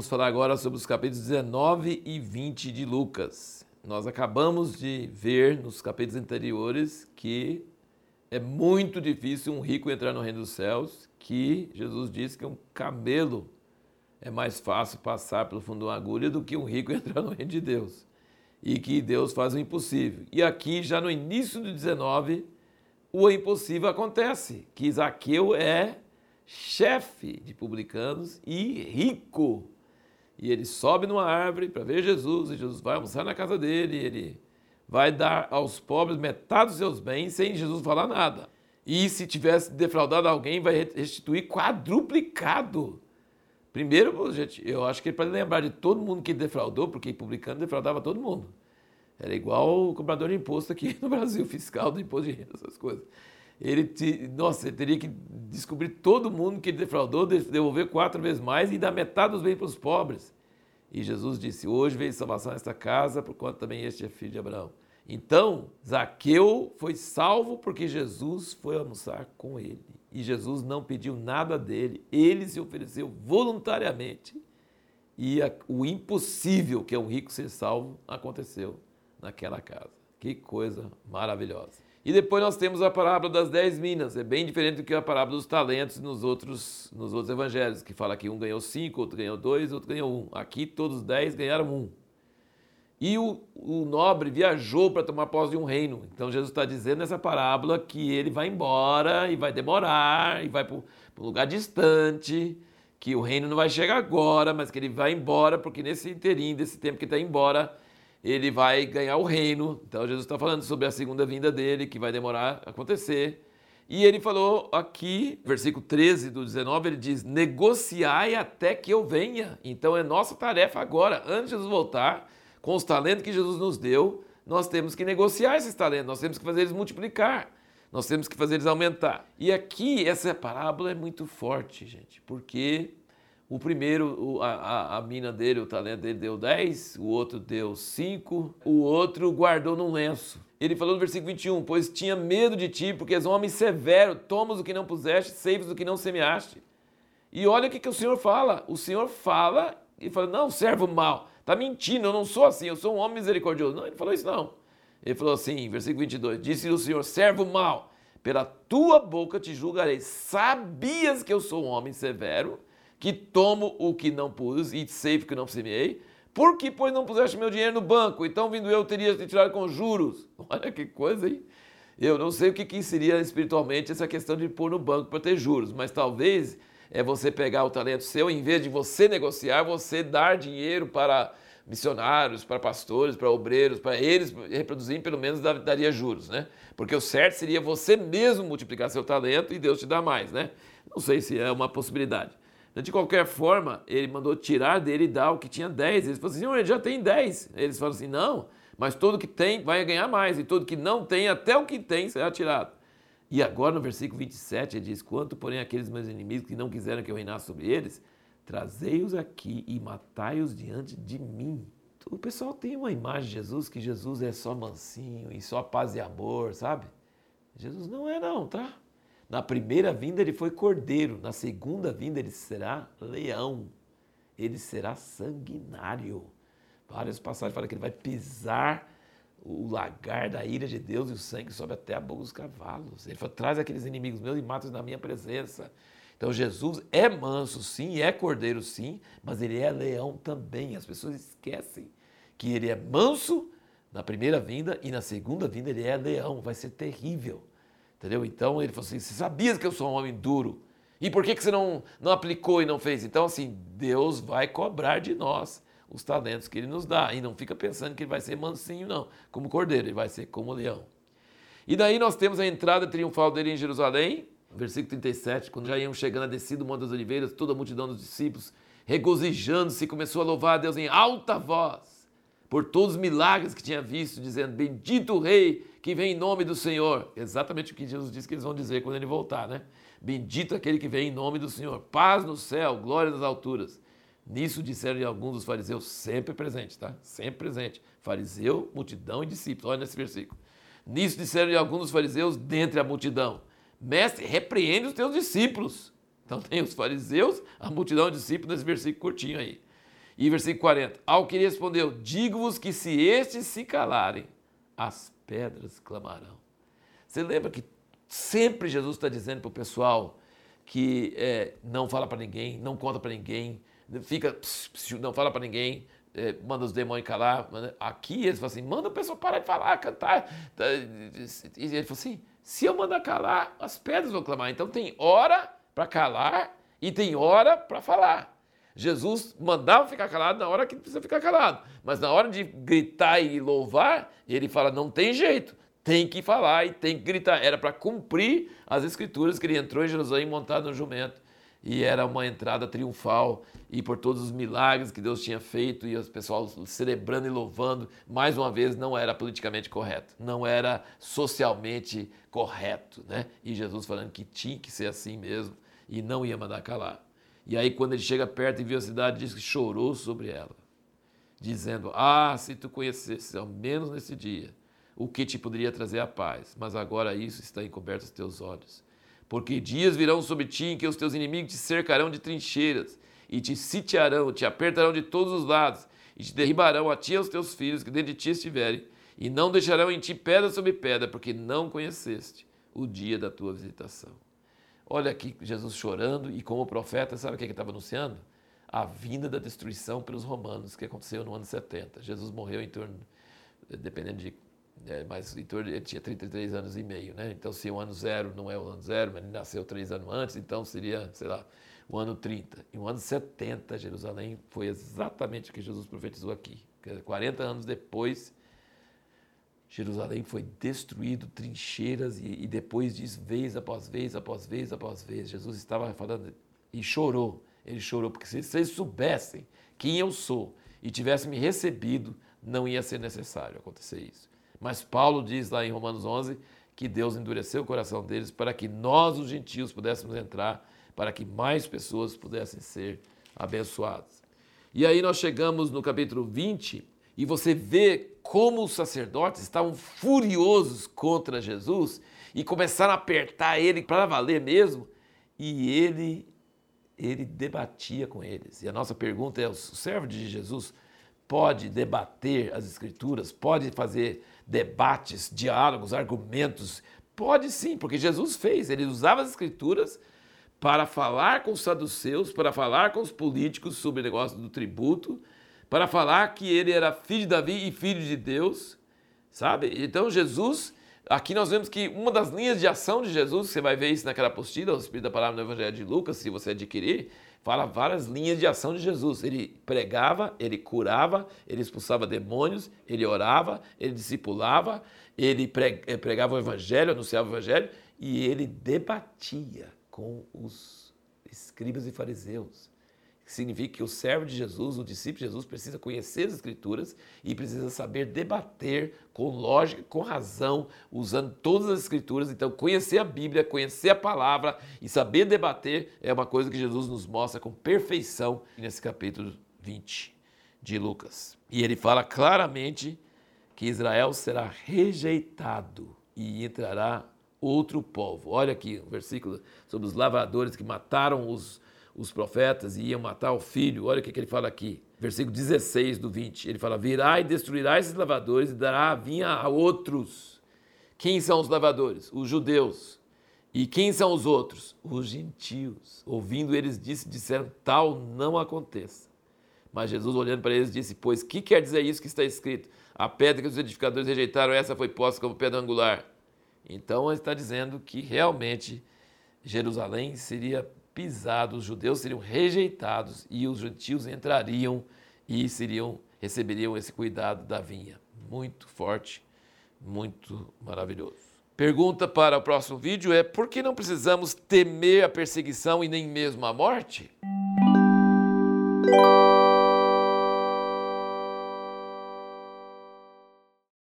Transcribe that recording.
vamos falar agora sobre os capítulos 19 e 20 de Lucas. Nós acabamos de ver nos capítulos anteriores que é muito difícil um rico entrar no reino dos céus, que Jesus disse que um camelo é mais fácil passar pelo fundo de uma agulha do que um rico entrar no reino de Deus. E que Deus faz o impossível. E aqui, já no início do 19, o impossível acontece, que Zaqueu é chefe de publicanos e rico. E ele sobe numa árvore para ver Jesus, e Jesus vai almoçar na casa dele, e ele vai dar aos pobres metade dos seus bens sem Jesus falar nada. E se tivesse defraudado alguém, vai restituir quadruplicado. Primeiro, gente, eu acho que ele pode lembrar de todo mundo que defraudou, porque publicano defraudava todo mundo. Era igual o cobrador de imposto aqui no Brasil, fiscal do imposto de renda, essas coisas. Ele, te, nossa, ele teria que descobrir todo mundo que defraudou, devolver quatro vezes mais e dar metade dos bens para os pobres. E Jesus disse: Hoje veio salvação nesta casa, por quanto também este é filho de Abraão. Então, Zaqueu foi salvo porque Jesus foi almoçar com ele. E Jesus não pediu nada dele, ele se ofereceu voluntariamente. E a, o impossível, que é um rico ser salvo, aconteceu naquela casa. Que coisa maravilhosa. E depois nós temos a parábola das dez minas. É bem diferente do que a parábola dos talentos nos outros, nos outros evangelhos, que fala que um ganhou cinco, outro ganhou dois, outro ganhou um. Aqui todos os dez ganharam um. E o, o nobre viajou para tomar posse de um reino. Então Jesus está dizendo nessa parábola que ele vai embora e vai demorar, e vai para um lugar distante, que o reino não vai chegar agora, mas que ele vai embora, porque nesse interim, desse tempo que está embora, ele vai ganhar o reino. Então Jesus está falando sobre a segunda vinda dele, que vai demorar a acontecer. E ele falou aqui, versículo 13 do 19, ele diz: negociai até que eu venha. Então é nossa tarefa agora, antes de Jesus voltar, com os talentos que Jesus nos deu, nós temos que negociar esses talentos, nós temos que fazer eles multiplicar, nós temos que fazer eles aumentar. E aqui essa parábola é muito forte, gente, porque o primeiro, a, a, mina dele, o talento dele deu 10, o outro deu 5, o outro guardou num lenço. Ele falou no versículo 21, pois tinha medo de ti, porque és um homem severo, tomas o que não puseste, seives o que não semeaste. E olha o que, que o Senhor fala. O Senhor fala e fala, não, servo mal, tá mentindo, eu não sou assim, eu sou um homem misericordioso. Não, ele falou isso não. Ele falou assim, versículo 22, disse o Senhor, servo mal, pela tua boca te julgarei. Sabias que eu sou um homem severo, que tomo o que não pus e sei que não semeei, porque pois não puseste meu dinheiro no banco, então vindo eu teria te tirado com juros. Olha que coisa, hein? Eu não sei o que, que seria espiritualmente essa questão de pôr no banco para ter juros, mas talvez é você pegar o talento seu, em vez de você negociar, você dar dinheiro para missionários, para pastores, para obreiros, para eles reproduzirem, pelo menos daria juros, né? Porque o certo seria você mesmo multiplicar seu talento e Deus te dá mais, né? Não sei se é uma possibilidade. De qualquer forma, ele mandou tirar dele e dar o que tinha 10. Eles falaram assim, ele já tem 10. Eles falaram assim, não, mas todo que tem vai ganhar mais, e todo que não tem, até o que tem, será tirado. E agora no versículo 27 ele diz, quanto porém aqueles meus inimigos que não quiseram que eu reinasse sobre eles, trazei-os aqui e matai-os diante de mim. O pessoal tem uma imagem de Jesus, que Jesus é só mansinho e só paz e amor, sabe? Jesus não é não, tá? Na primeira vinda ele foi cordeiro, na segunda vinda ele será leão, ele será sanguinário. Várias passagens falam que ele vai pisar o lagar da ira de Deus e o sangue sobe até a boca dos cavalos. Ele fala, traz aqueles inimigos meus e mata-os na minha presença. Então Jesus é manso, sim, é cordeiro, sim, mas ele é leão também. As pessoas esquecem que ele é manso na primeira vinda e na segunda vinda ele é leão. Vai ser terrível. Entendeu? Então ele falou assim: você sabia que eu sou um homem duro. E por que, que você não, não aplicou e não fez? Então, assim, Deus vai cobrar de nós os talentos que ele nos dá. E não fica pensando que ele vai ser mansinho, não, como cordeiro, ele vai ser como leão. E daí nós temos a entrada triunfal dele em Jerusalém, versículo 37, quando já iam chegando a descida do Monte das Oliveiras, toda a multidão dos discípulos, regozijando-se, começou a louvar a Deus em alta voz, por todos os milagres que tinha visto, dizendo: Bendito o Rei que vem em nome do Senhor. Exatamente o que Jesus disse que eles vão dizer quando ele voltar, né? Bendito aquele que vem em nome do Senhor. Paz no céu, glória nas alturas. Nisso disseram alguns dos fariseus, sempre presentes, tá? Sempre presente. Fariseu, multidão e discípulos. Olha nesse versículo. Nisso disseram alguns dos fariseus dentre a multidão: Mestre, repreende os teus discípulos. Então tem os fariseus, a multidão e discípulos nesse versículo curtinho aí. E versículo 40. Ao que respondeu: Digo-vos que se estes se calarem, as pedras clamarão. Você lembra que sempre Jesus está dizendo para o pessoal que é, não fala para ninguém, não conta para ninguém, fica, não fala para ninguém, é, manda os demônios calar. Aqui eles falam assim: manda o pessoal parar de falar, cantar. E ele falou assim: se eu mandar calar, as pedras vão clamar. Então tem hora para calar e tem hora para falar. Jesus mandava ficar calado na hora que precisa ficar calado, mas na hora de gritar e louvar, ele fala: não tem jeito, tem que falar e tem que gritar. Era para cumprir as escrituras que ele entrou em Jerusalém montado no jumento e era uma entrada triunfal e por todos os milagres que Deus tinha feito e os pessoal celebrando e louvando, mais uma vez não era politicamente correto, não era socialmente correto, né? E Jesus falando que tinha que ser assim mesmo e não ia mandar calar. E aí quando ele chega perto e viu a cidade, diz que chorou sobre ela, dizendo: "Ah, se tu conhecesses ao menos nesse dia o que te poderia trazer a paz, mas agora isso está encoberto aos teus olhos." Porque dias virão sobre ti em que os teus inimigos te cercarão de trincheiras, e te sitiarão, te apertarão de todos os lados, e te derribarão a ti e aos teus filhos que dentro de ti estiverem, e não deixarão em ti pedra sobre pedra, porque não conheceste o dia da tua visitação. Olha aqui Jesus chorando, e como profeta, sabe o que ele estava anunciando? A vinda da destruição pelos romanos, que aconteceu no ano 70. Jesus morreu em torno, dependendo de é, mas Heitor ele tinha 33 anos e meio, né? Então, se o ano zero não é o ano zero, mas ele nasceu três anos antes, então seria, sei lá, o ano 30. E o ano 70, Jerusalém foi exatamente o que Jesus profetizou aqui. 40 anos depois, Jerusalém foi destruído, trincheiras, e, e depois diz vez após vez, após vez, após vez. Jesus estava falando e chorou. Ele chorou, porque se vocês soubessem quem eu sou e tivessem me recebido, não ia ser necessário acontecer isso. Mas Paulo diz lá em Romanos 11 que Deus endureceu o coração deles para que nós, os gentios, pudéssemos entrar, para que mais pessoas pudessem ser abençoadas. E aí nós chegamos no capítulo 20 e você vê como os sacerdotes estavam furiosos contra Jesus e começaram a apertar ele para valer mesmo, e ele ele debatia com eles. E a nossa pergunta é: o servo de Jesus pode debater as escrituras, pode fazer debates, diálogos, argumentos. Pode sim, porque Jesus fez. Ele usava as escrituras para falar com os saduceus, para falar com os políticos sobre o negócio do tributo, para falar que ele era filho de Davi e filho de Deus, sabe? Então Jesus, aqui nós vemos que uma das linhas de ação de Jesus, você vai ver isso naquela apostila, o Espírito da Palavra no Evangelho de Lucas, se você adquirir, fala várias linhas de ação de Jesus. Ele pregava, ele curava, ele expulsava demônios, ele orava, ele discipulava, ele eh, pregava o evangelho, anunciava o evangelho e ele debatia com os escribas e fariseus significa que o servo de Jesus, o discípulo de Jesus, precisa conhecer as Escrituras e precisa saber debater com lógica, com razão, usando todas as Escrituras. Então, conhecer a Bíblia, conhecer a palavra e saber debater é uma coisa que Jesus nos mostra com perfeição nesse capítulo 20 de Lucas. E ele fala claramente que Israel será rejeitado e entrará outro povo. Olha aqui o versículo sobre os lavradores que mataram os os profetas e iam matar o filho. Olha o que, que ele fala aqui, versículo 16 do 20. Ele fala: Virá e destruirá esses lavadores e dará a vinha a outros. Quem são os lavadores? Os judeus. E quem são os outros? Os gentios. Ouvindo eles disse, disseram: Tal não aconteça. Mas Jesus, olhando para eles, disse: Pois que quer dizer isso que está escrito? A pedra que os edificadores rejeitaram, essa foi posta como pedra angular. Então ele está dizendo que realmente Jerusalém seria os judeus seriam rejeitados e os gentios entrariam e seriam receberiam esse cuidado da vinha. Muito forte, muito maravilhoso. Pergunta para o próximo vídeo é: por que não precisamos temer a perseguição e nem mesmo a morte?